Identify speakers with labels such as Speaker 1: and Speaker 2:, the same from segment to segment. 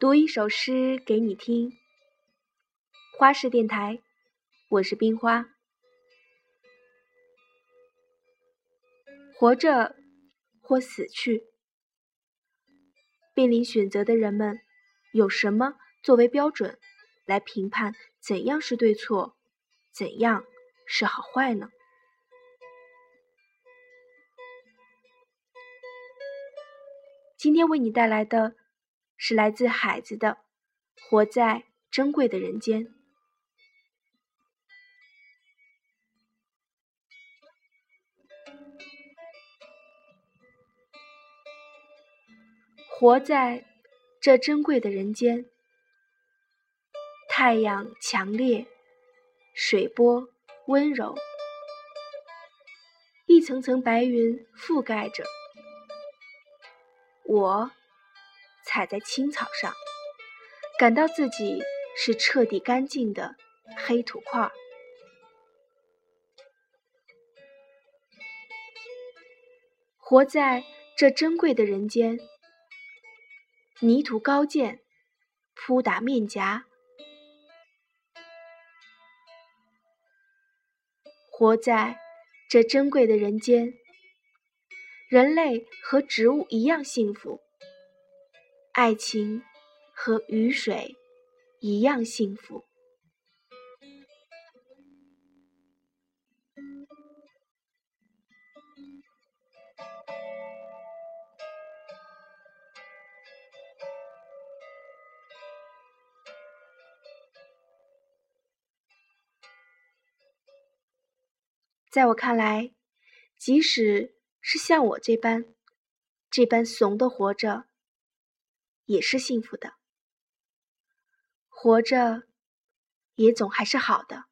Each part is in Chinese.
Speaker 1: 读一首诗给你听。花式电台，我是冰花。活着或死去，面临选择的人们，有什么作为标准来评判怎样是对错，怎样是好坏呢？今天为你带来的。是来自海子的，活在珍贵的人间，活在这珍贵的人间。太阳强烈，水波温柔，一层层白云覆盖着我。踩在青草上，感到自己是彻底干净的黑土块。活在这珍贵的人间，泥土高见，扑打面颊。活在这珍贵的人间，人类和植物一样幸福。爱情和雨水一样幸福。在我看来，即使是像我这般这般怂的活着。也是幸福的，活着也总还是好的。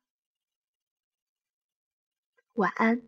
Speaker 1: 晚安。